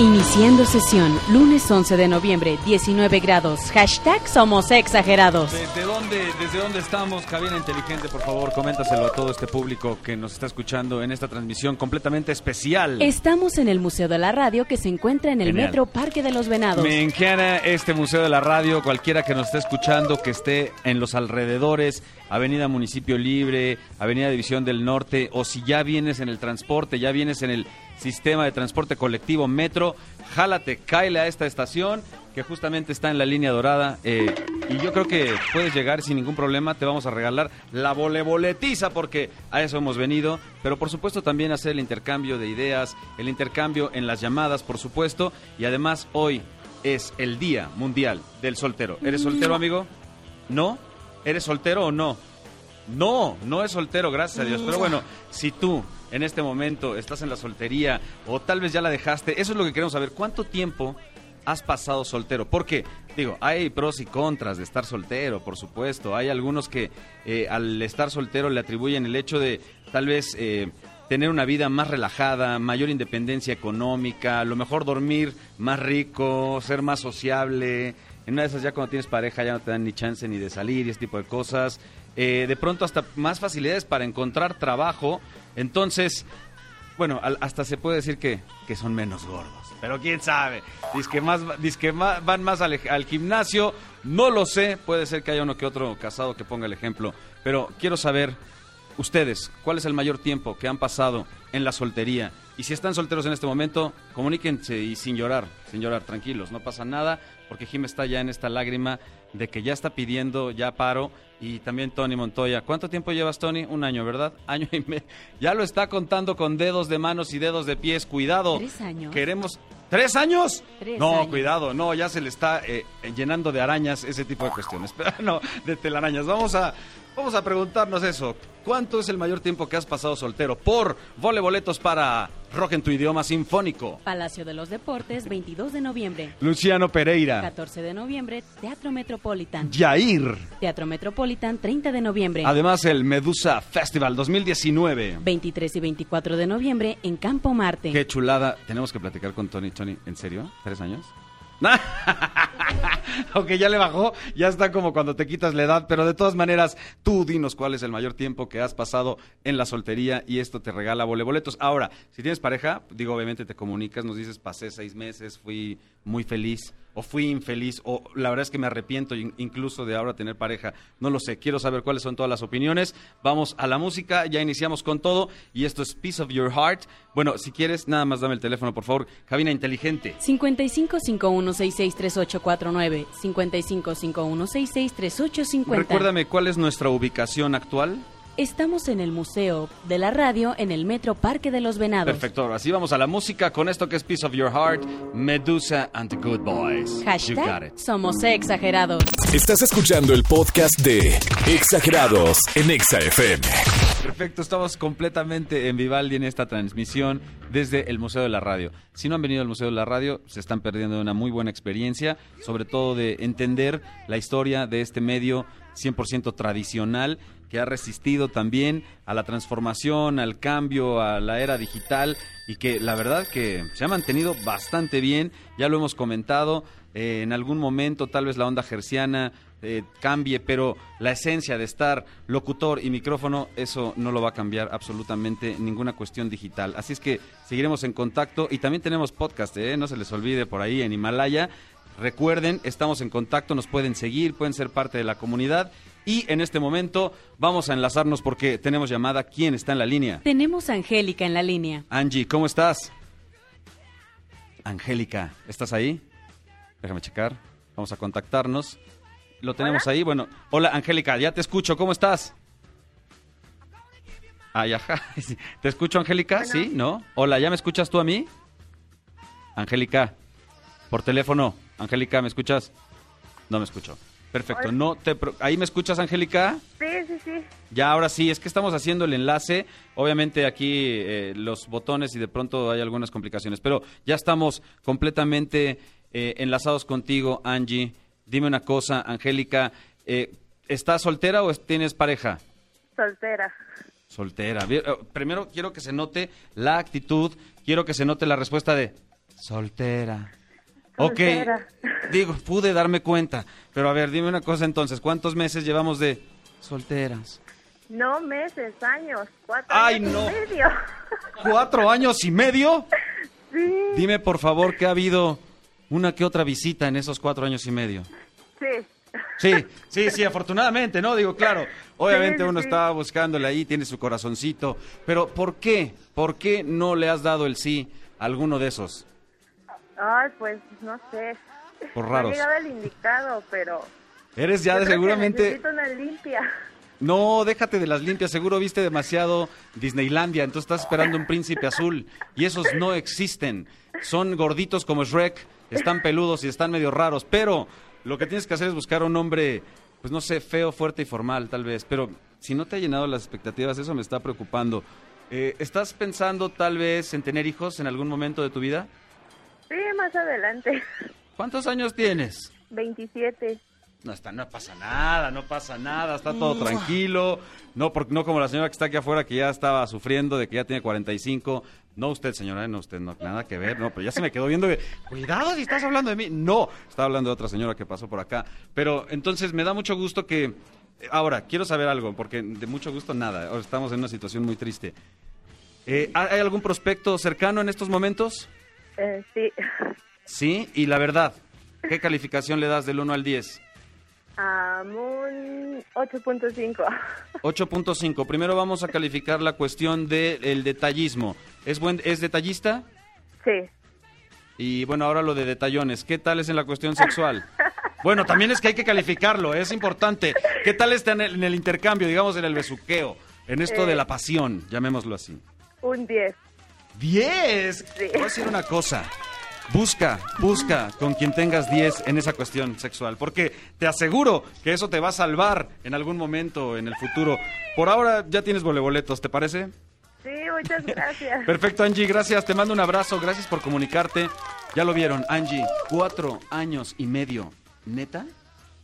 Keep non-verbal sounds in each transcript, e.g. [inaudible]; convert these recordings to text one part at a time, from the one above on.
Iniciando sesión, lunes 11 de noviembre, 19 grados. Hashtag somos exagerados. ¿Desde dónde, ¿Desde dónde estamos, Cabina Inteligente? Por favor, coméntaselo a todo este público que nos está escuchando en esta transmisión completamente especial. Estamos en el Museo de la Radio que se encuentra en el Genial. Metro Parque de los Venados. Me encanta este Museo de la Radio, cualquiera que nos esté escuchando, que esté en los alrededores, Avenida Municipio Libre, Avenida División del Norte, o si ya vienes en el transporte, ya vienes en el sistema de transporte colectivo Metro, jálate, cáele a esta estación que justamente está en la línea dorada eh, y yo creo que puedes llegar sin ningún problema, te vamos a regalar la voleboletiza porque a eso hemos venido, pero por supuesto también hacer el intercambio de ideas, el intercambio en las llamadas, por supuesto, y además hoy es el Día Mundial del Soltero. ¿Eres soltero, amigo? ¿No? ¿Eres soltero o no? No, no es soltero, gracias a Dios. Pero bueno, si tú en este momento estás en la soltería o tal vez ya la dejaste, eso es lo que queremos saber. ¿Cuánto tiempo has pasado soltero? Porque, digo, hay pros y contras de estar soltero, por supuesto. Hay algunos que eh, al estar soltero le atribuyen el hecho de tal vez... eh, tener una vida más relajada, mayor independencia económica, a lo mejor dormir más rico, ser más sociable. En una de esas ya cuando tienes pareja ya no te dan ni chance ni de salir y ese tipo de cosas. Eh, de pronto hasta más facilidades para encontrar trabajo. Entonces, bueno, al- hasta se puede decir que, que son menos gordos. Pero quién sabe. Dice que más, van más al gimnasio. No lo sé. Puede ser que haya uno que otro casado que ponga el ejemplo. Pero quiero saber, ustedes, ¿cuál es el mayor tiempo que han pasado en la soltería? Y si están solteros en este momento, comuníquense y sin llorar, sin llorar, tranquilos, no pasa nada, porque Jim está ya en esta lágrima de que ya está pidiendo, ya paro, y también Tony Montoya. ¿Cuánto tiempo llevas, Tony? Un año, ¿verdad? [laughs] Año y medio. Ya lo está contando con dedos de manos y dedos de pies, cuidado. ¿Tres años? Queremos... ¿Tres años? Tres no, años. cuidado, no, ya se le está eh, llenando de arañas ese tipo de cuestiones. [laughs] Pero no, de telarañas. Vamos a, vamos a preguntarnos eso. ¿Cuánto es el mayor tiempo que has pasado soltero? Por vole boletos para Rock en tu idioma sinfónico. Palacio de los Deportes, 22 de noviembre. Luciano Pereira. 14 de noviembre, Teatro Metropolitan. Yair. Teatro Metropolitan, 30 de noviembre. Además, el Medusa Festival 2019. 23 y 24 de noviembre en Campo Marte. Qué chulada. Tenemos que platicar con Tony. Tony, ¿en serio? ¿Tres años? [laughs] Aunque ya le bajó, ya está como cuando te quitas la edad, pero de todas maneras, tú dinos cuál es el mayor tiempo que has pasado en la soltería y esto te regala voleboletos. Ahora, si tienes pareja, digo, obviamente te comunicas, nos dices, pasé seis meses, fui muy feliz, o fui infeliz, o la verdad es que me arrepiento in- incluso de ahora tener pareja. No lo sé, quiero saber cuáles son todas las opiniones. Vamos a la música, ya iniciamos con todo y esto es Piece of Your Heart. Bueno, si quieres, nada más dame el teléfono, por favor. Cabina inteligente. 5551663849, 5551663850. Recuérdame cuál es nuestra ubicación actual. Estamos en el Museo de la Radio en el Metro Parque de los Venados. Perfecto, ahora sí vamos a la música con esto que es Piece of Your Heart, Medusa and the Good Boys. You got Hashtag it. somos exagerados. Estás escuchando el podcast de Exagerados en Exa FM. Perfecto, estamos completamente en Vivaldi en esta transmisión desde el Museo de la Radio. Si no han venido al Museo de la Radio, se están perdiendo de una muy buena experiencia, sobre todo de entender la historia de este medio 100% tradicional que ha resistido también a la transformación, al cambio, a la era digital y que la verdad que se ha mantenido bastante bien, ya lo hemos comentado, eh, en algún momento tal vez la onda gerciana eh, cambie, pero la esencia de estar locutor y micrófono, eso no lo va a cambiar absolutamente ninguna cuestión digital. Así es que seguiremos en contacto y también tenemos podcast, ¿eh? no se les olvide por ahí en Himalaya. Recuerden, estamos en contacto, nos pueden seguir, pueden ser parte de la comunidad. Y en este momento vamos a enlazarnos porque tenemos llamada. ¿Quién está en la línea? Tenemos a Angélica en la línea. Angie, ¿cómo estás? Angélica, ¿estás ahí? Déjame checar. Vamos a contactarnos. Lo tenemos ahí. Bueno, hola Angélica, ya te escucho. ¿Cómo estás? Ay, ajá. [laughs] ¿Te escucho, Angélica? ¿Sí? ¿No? Hola, ¿ya me escuchas tú a mí? Angélica, por teléfono. Angélica, ¿me escuchas? No me escucho. Perfecto. No te pro- ¿Ahí me escuchas, Angélica? Sí, sí, sí. Ya, ahora sí, es que estamos haciendo el enlace. Obviamente aquí eh, los botones y de pronto hay algunas complicaciones, pero ya estamos completamente eh, enlazados contigo, Angie. Dime una cosa, Angélica, eh, ¿estás soltera o es- tienes pareja? Soltera. Soltera. Eh, Primero quiero que se note la actitud, quiero que se note la respuesta de soltera. Ok, digo, pude darme cuenta, pero a ver, dime una cosa entonces, ¿cuántos meses llevamos de solteras? No meses, años. Cuatro Ay, años no. y medio. ¿Cuatro años y medio? sí, Dime por favor que ha habido una que otra visita en esos cuatro años y medio. sí. Sí, sí, sí, afortunadamente, ¿no? Digo, claro, obviamente Sí, uno sí. está buscándole ahí, tiene su corazoncito, pero ¿por qué? ¿Por qué no le has dado el sí a alguno de esos? Ay, pues no sé. Por No raros. llegado el indicado, pero. Eres ya de seguramente... Necesito una limpia. No, déjate de las limpias, seguro viste demasiado Disneylandia, entonces estás esperando un príncipe azul y esos no existen. Son gorditos como Shrek, están peludos y están medio raros, pero lo que tienes que hacer es buscar un hombre, pues no sé, feo, fuerte y formal tal vez, pero si no te ha llenado las expectativas, eso me está preocupando. Eh, ¿Estás pensando tal vez en tener hijos en algún momento de tu vida? Sí, más adelante. ¿Cuántos años tienes? 27. No, está, no pasa nada, no pasa nada, está todo tranquilo. No, porque, no como la señora que está aquí afuera que ya estaba sufriendo de que ya tiene 45. No usted, señora, no usted, no, nada que ver, no, pero ya se me quedó viendo que, cuidado si estás hablando de mí. No, estaba hablando de otra señora que pasó por acá. Pero entonces me da mucho gusto que... Ahora, quiero saber algo, porque de mucho gusto nada, ahora estamos en una situación muy triste. Eh, ¿Hay algún prospecto cercano en estos momentos? Eh, sí. Sí, y la verdad, ¿qué calificación le das del 1 al 10? A un 8.5. 8.5. Primero vamos a calificar la cuestión del detallismo. ¿Es, buen, ¿Es detallista? Sí. Y bueno, ahora lo de detallones. ¿Qué tal es en la cuestión sexual? Bueno, también es que hay que calificarlo, es importante. ¿Qué tal está en el, en el intercambio, digamos, en el besuqueo? En esto de la pasión, llamémoslo así. Un 10. ¡Diez! Sí. Voy a decir una cosa. Busca, busca con quien tengas 10 en esa cuestión sexual, porque te aseguro que eso te va a salvar en algún momento en el futuro. Por ahora ya tienes voleboletos, ¿te parece? Sí, muchas gracias. [laughs] Perfecto, Angie, gracias. Te mando un abrazo, gracias por comunicarte. Ya lo vieron, Angie, cuatro años y medio. ¿Neta?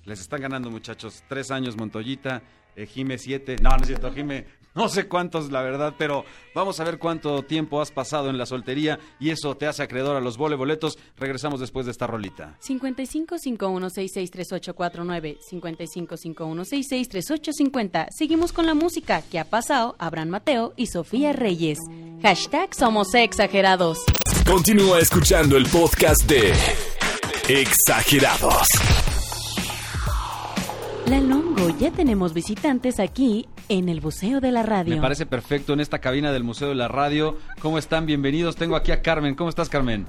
Les están ganando, muchachos. Tres años Montoyita, eh, Jime siete. No, no es cierto, Jime. No sé cuántos, la verdad, pero vamos a ver cuánto tiempo has pasado en la soltería y eso te hace acreedor a los voleboletos. Regresamos después de esta rolita. 5551663849, 5551663850. Seguimos con la música que ha pasado Abraham Mateo y Sofía Reyes. Hashtag Somos Exagerados. Continúa escuchando el podcast de Exagerados. La Longo, ya tenemos visitantes aquí en el Buceo de la Radio. Me parece perfecto en esta cabina del Museo de la Radio. ¿Cómo están? Bienvenidos. Tengo aquí a Carmen. ¿Cómo estás, Carmen?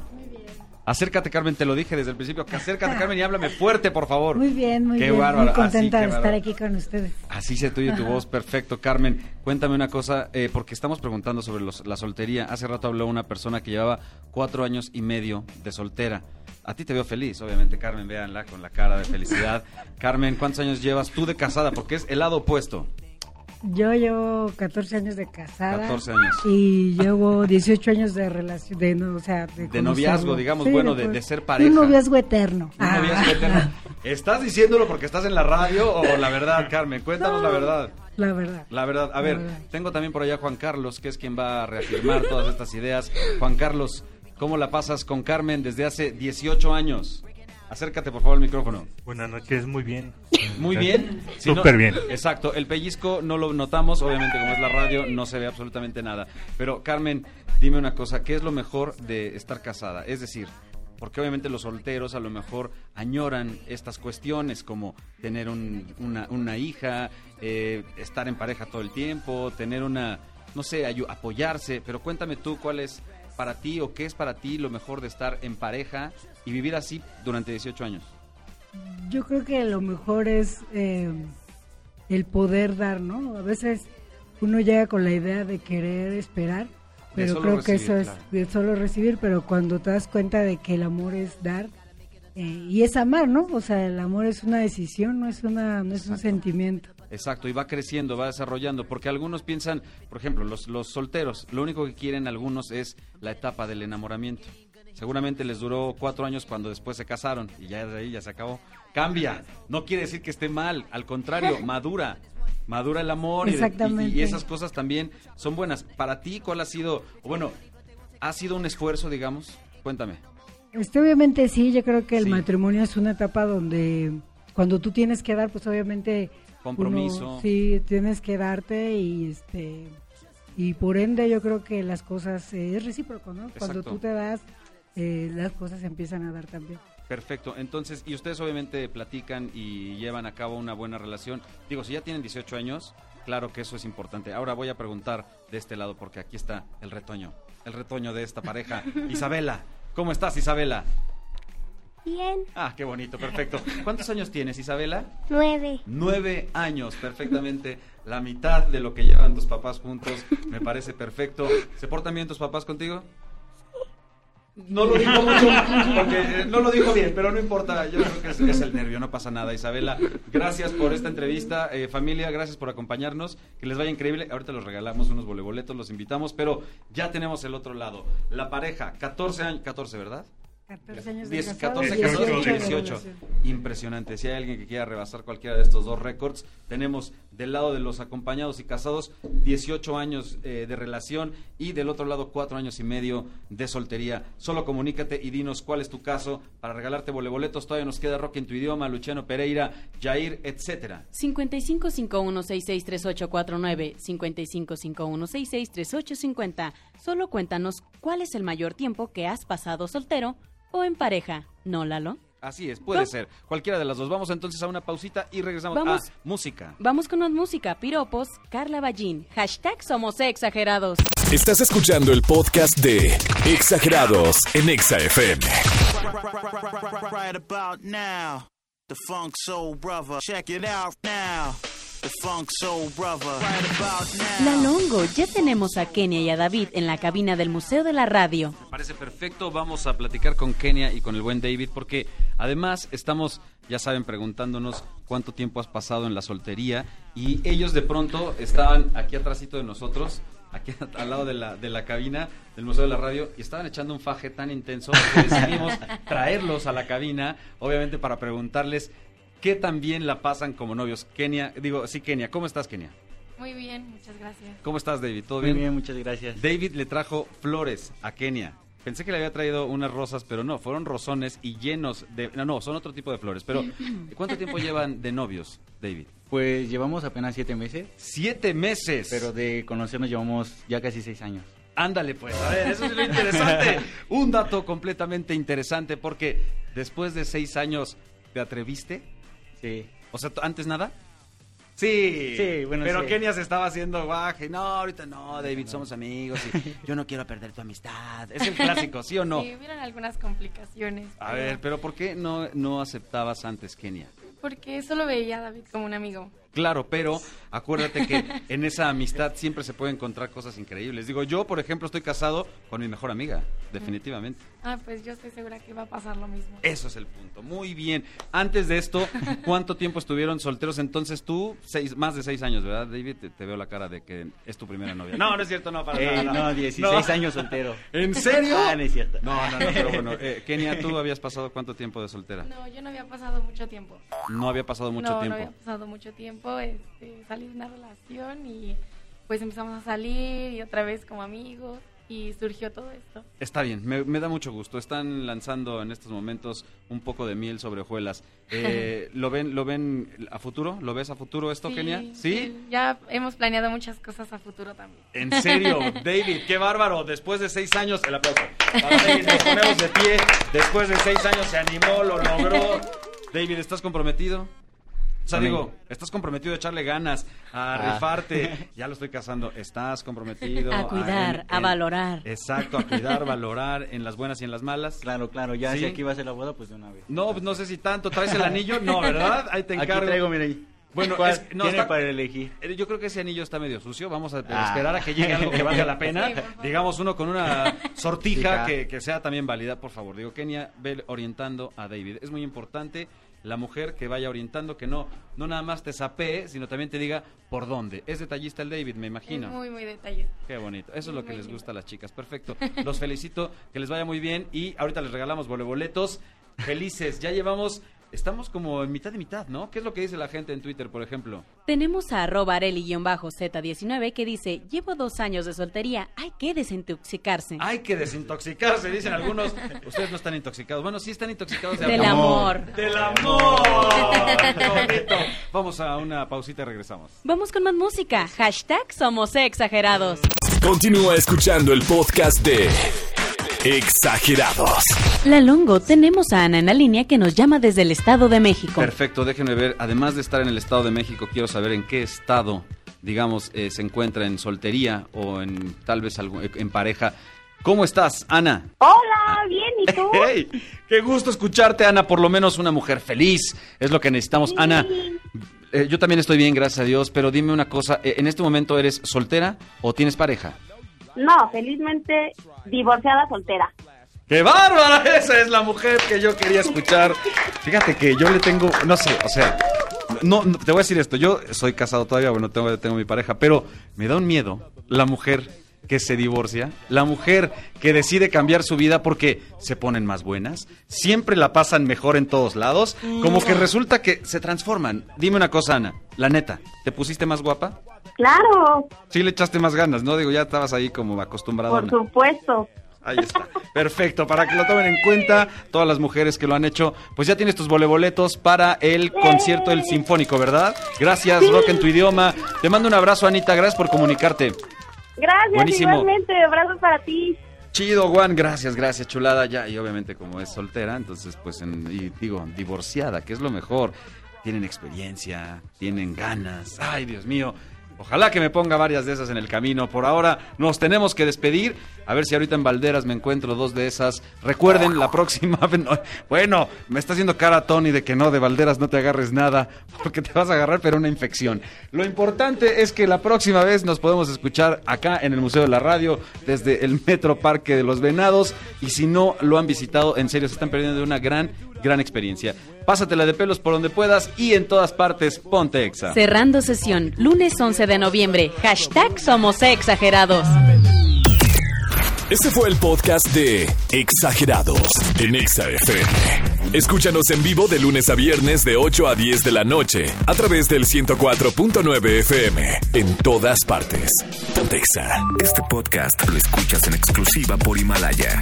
Acércate, Carmen, te lo dije desde el principio. que Acércate, Carmen, y háblame fuerte, por favor. Muy bien, muy Qué bien. bárbaro. Muy contenta Así, qué de estar aquí con ustedes. Así se tuyo tu voz, [laughs] perfecto. Carmen, cuéntame una cosa, eh, porque estamos preguntando sobre los- la soltería. Hace rato habló una persona que llevaba cuatro años y medio de soltera. A ti te veo feliz, obviamente, Carmen, véanla con la cara de felicidad. [laughs] Carmen, ¿cuántos años llevas tú de casada? Porque es el lado opuesto. Yo llevo 14 años de casada. 14 años. Y llevo 18 años de relación, de, no, o sea, de, De noviazgo, digamos, Sí, bueno, de- de ser pareja. Un noviazgo eterno. Un noviazgo Ah. eterno. ¿Estás diciéndolo porque estás en la radio o la verdad, Carmen? Cuéntanos la verdad. La verdad. La verdad, a ver, verdad. tengo también por allá a Juan Carlos, que es quien va a reafirmar todas estas ideas. Juan Carlos, ¿cómo la pasas con Carmen desde hace 18 años? Acércate, por favor, al micrófono. Buenas noches, muy bien. Muy bien. Si no- Súper bien. Exacto, el pellizco no lo notamos, obviamente como es la radio no se ve absolutamente nada. Pero Carmen, dime una cosa, ¿qué es lo mejor de estar casada? Es decir, porque obviamente los solteros a lo mejor añoran estas cuestiones como tener un- una, una hija, eh, estar en pareja todo el tiempo, tener una, no sé, apoyarse, pero cuéntame tú cuál es para ti o qué es para ti lo mejor de estar en pareja y vivir así durante 18 años. Yo creo que lo mejor es eh, el poder dar, ¿no? A veces uno llega con la idea de querer esperar, pero creo que eso es claro. de solo recibir, pero cuando te das cuenta de que el amor es dar, eh, y es amar, ¿no? O sea, el amor es una decisión, no es una no es un sentimiento. Exacto, y va creciendo, va desarrollando, porque algunos piensan, por ejemplo, los, los solteros, lo único que quieren algunos es la etapa del enamoramiento. Seguramente les duró cuatro años cuando después se casaron y ya de ahí ya se acabó. Cambia, no quiere decir que esté mal, al contrario, [laughs] madura, madura el amor y- y- esas cosas también son buenas. Para ti, ¿cuál ha sido, bueno, ha sido un esfuerzo, digamos? Cuéntame. Este, obviamente sí, yo creo que el Sí. matrimonio es una etapa donde cuando tú tienes que dar, pues obviamente Compromiso. uno- sí, tienes que darte y este y por ende yo creo que las cosas eh, es recíproco, ¿no? Cuando tú te das, eh, las cosas empiezan a dar también. Perfecto. Entonces, y ustedes obviamente platican y llevan a cabo una buena relación. Digo, si ya tienen 18 años, claro que eso es importante. Ahora voy a preguntar de este lado porque aquí está el retoño, el retoño de esta pareja. [laughs] Isabela, ¿cómo estás, Isabela? Bien, Ah, qué bonito, perfecto. ¿Cuántos años tienes, Isabela? nueve. Nueve años, perfectamente. La mitad de lo que llevan tus papás juntos, me parece perfecto. ¿Se portan bien tus papás contigo? No lo dijo mucho, porque eh, no lo dijo bien, pero no importa, yo creo que es, es el nervio, no pasa nada. Isabela, gracias por esta entrevista. Eh, familia, gracias por acompañarnos, que les vaya increíble. Ahorita los regalamos unos voleboletos, los invitamos, pero ya tenemos el otro lado. La pareja, 14 años, 14, ¿verdad? 14 años de 10, casados, 14, 18 14, de 18. relación. Impresionante. Si hay alguien que quiera rebasar cualquiera de estos dos récords, tenemos del lado de los acompañados y casados 18 años eh, de relación y del otro lado 4 años y medio de soltería. Solo comunícate y dinos cuál es tu caso para regalarte voleboletos. Todavía nos queda rock en tu idioma, Luciano Pereira, Jair, etcétera. 5551663849, 5551663850. Solo cuéntanos cuál es el mayor tiempo que has pasado soltero o en pareja, ¿no, Lalo? Así es, puede ser. Cualquiera de las dos. Vamos entonces a una pausita y regresamos Vamos. a música. Vamos con más música, piropos, Carla Ballín, hashtag somos exagerados. Estás escuchando el podcast de Exagerados en Exa FM. Right about now, the Funk Soul Brother. Check it out now, La Longo, ya tenemos a Kenia y a David en la cabina del Museo de la Radio. Me parece perfecto. Vamos a platicar con Kenia y con el buen David porque además estamos, ya saben, preguntándonos cuánto tiempo has pasado en la soltería y ellos de pronto estaban aquí atrásito de nosotros, aquí [laughs] al lado de la, de la cabina del Museo de la Radio y estaban echando un faje tan intenso que decidimos [laughs] traerlos a la cabina, obviamente para preguntarles qué tan bien la pasan como novios. Kenia, digo, sí, Kenia, ¿cómo estás, Kenia? Muy bien, muchas gracias. ¿Cómo estás, David? ¿Todo Muy bien? bien, muchas gracias. David le trajo flores a Kenia. Pensé que le había traído unas rosas, pero no, fueron rosones y llenos de... No, no, son otro tipo de flores. Pero, [laughs] ¿cuánto tiempo llevan de novios, David? Pues llevamos apenas siete meses, Siete meses. pero de conocernos llevamos ya casi seis años. Ándale, pues, a ver, eso es lo interesante. [laughs] Un dato completamente interesante, porque después de seis años, ¿te atreviste? Sí. O sea, ¿antes nada? Sí, Sí, bueno, pero sí. Kenia se estaba haciendo guaje. No, ahorita no, David, somos amigos y [laughs] yo no quiero perder tu amistad. Es el clásico, ¿sí o no? Sí, hubieron algunas complicaciones. A ver, pero ¿por qué no, no aceptabas antes Kenia? Porque solo veía a David como un amigo. Claro, pero acuérdate que en esa amistad siempre se puede encontrar cosas increíbles. Digo, yo, por ejemplo, estoy casado con mi mejor amiga, definitivamente. Ah, pues yo estoy segura que va a pasar lo mismo. Eso es el punto. Muy bien. Antes de esto, ¿cuánto tiempo estuvieron solteros? Entonces tú, seis, más de seis años, ¿verdad, David? Te, te veo la cara de que es tu primera novia. No, no es cierto, no, para Eh, nada. no, 16 No. años soltero. ¿En serio? Ah, no es cierto. No, no, no, pero [laughs] bueno. Eh, Kenia, ¿tú [laughs] habías pasado cuánto tiempo de soltera? No, yo no había pasado mucho tiempo. No había pasado mucho no, tiempo. no había pasado mucho tiempo. Este, salí de una relación y pues empezamos a salir y otra vez como amigos y surgió todo esto. Está bien, me, me da mucho gusto. Están lanzando en estos momentos un poco de miel sobre hojuelas. [laughs] Eh, ¿Lo ven lo ven a futuro? ¿Lo ves a futuro esto, Sí, Kenia? ¿Sí? Ya hemos planeado muchas cosas a futuro también. En serio, [laughs] David, qué bárbaro. Después de seis años, el aplauso. Para David, nos ponemos de pie. Después de seis años se animó, lo logró. [laughs] David, ¿estás comprometido? O sea, digo, estás comprometido a echarle ganas, a Ah. rifarte. [laughs] Ya lo estoy casando. Estás comprometido A cuidar, en- a en- valorar. Exacto, a cuidar, valorar en las buenas y en las malas. Claro, claro, ya ¿Sí? si aquí va a ser la boda, pues de una vez. No, no sé si tanto. ¿Traes el anillo? No, ¿verdad? Ahí te Aquí encargo. traigo, mira ahí. Bueno, ¿Cuál es- no, tiene está- para elegir? Eh, Yo creo que ese anillo está medio sucio. Vamos a Ah. esperar a que llegue algo que valga la [laughs] pena. Sí. Digamos uno con una sortija Sortija. que, que sea también válida, por favor. Digo, Kenia, ve orientando a David. Es muy importante la mujer que vaya orientando, que no, no nada más te sapee, sino también te diga por dónde. Es detallista el David, me imagino. Es muy, muy detallista. Qué bonito. Eso es lo que les lindo. gusta a las chicas. Perfecto. [laughs] Los felicito. Que les vaya muy bien. Y ahorita les regalamos boletos. Felices. Ya llevamos. Estamos como en mitad de mitad, ¿no? ¿Qué es lo que dice la gente en Twitter, por ejemplo? Tenemos a arroba areli-z19 que dice, llevo dos años de soltería, hay que desintoxicarse. Hay que desintoxicarse, dicen algunos. Ustedes no están intoxicados. Bueno, sí están intoxicados de Del amor. ¡Del amor! [laughs] ¡Qué bonito! Vamos a una pausita y regresamos. Vamos con más música. Hashtag somos exagerados. Continúa escuchando el podcast de Exagerados. La Longo, tenemos a Ana en la línea que nos llama desde el Estado de México. Perfecto, déjenme ver. Además de estar en el Estado de México, quiero saber en qué estado, digamos, eh, se encuentra en soltería o en tal vez algo- en pareja. ¿Cómo estás, Ana? Hola, bien, ¿y tú? [laughs] ¡Hey! ¡Qué gusto escucharte, Ana! Por lo menos una mujer feliz. Es lo que necesitamos. Ana, eh, yo también estoy bien, gracias a Dios, pero dime una cosa. eh, ¿En este momento eres soltera o tienes pareja? No, felizmente divorciada soltera. ¡Qué bárbara! [laughs] Esa es la mujer que yo quería escuchar. Fíjate que yo le tengo, no sé, o sea, no, no, te voy a decir esto. Yo soy casado todavía, bueno, tengo, tengo mi pareja, pero me da un miedo la mujer que se divorcia, la mujer que decide cambiar su vida porque se ponen más buenas, siempre la pasan mejor en todos lados, como que resulta que se transforman. Dime una cosa, Ana, la neta, ¿te pusiste más guapa? Claro, Sí le echaste más ganas, ¿no? Digo, ya estabas ahí como acostumbrada. por supuesto. Ahí está. Perfecto. Para que lo tomen en cuenta, todas las mujeres que lo han hecho, pues ya tienes tus voleboletos para el concierto del Sinfónico, ¿verdad? Gracias, Rock en tu idioma. Te mando un abrazo, Anita. Gracias por comunicarte. Gracias, Buenísimo. igualmente. Abrazos para ti. Chido, Juan. Gracias, gracias, chulada. Ya, y obviamente como es soltera, entonces pues, en- y digo, divorciada, que es lo mejor. Tienen experiencia, tienen ganas. Ay, Dios mío. Ojalá que me ponga varias de esas en el camino. Por ahora nos tenemos que despedir. A ver si ahorita en Valderas me encuentro dos de esas. Recuerden, la próxima... [laughs] no, Bueno, me está haciendo cara Tony de que no, de Valderas no te agarres nada, [laughs] porque te vas a agarrar pero una infección. Lo importante es que la próxima vez nos podemos escuchar acá en el Museo de la Radio, desde el Metro Parque de los Venados. Y si no lo han visitado, en serio, se están perdiendo una gran, gran experiencia. Pásatela de pelos por donde puedas y en todas partes, ponte exa. Cerrando sesión, lunes 11 de noviembre. Hashtag somos exagerados. Este fue el podcast de Exagerados en Exa FM. Escúchanos en vivo de lunes a viernes de 8 a 10 de la noche a través del 104.9 FM en todas partes. Pontexa. Este podcast lo escuchas en exclusiva por Himalaya.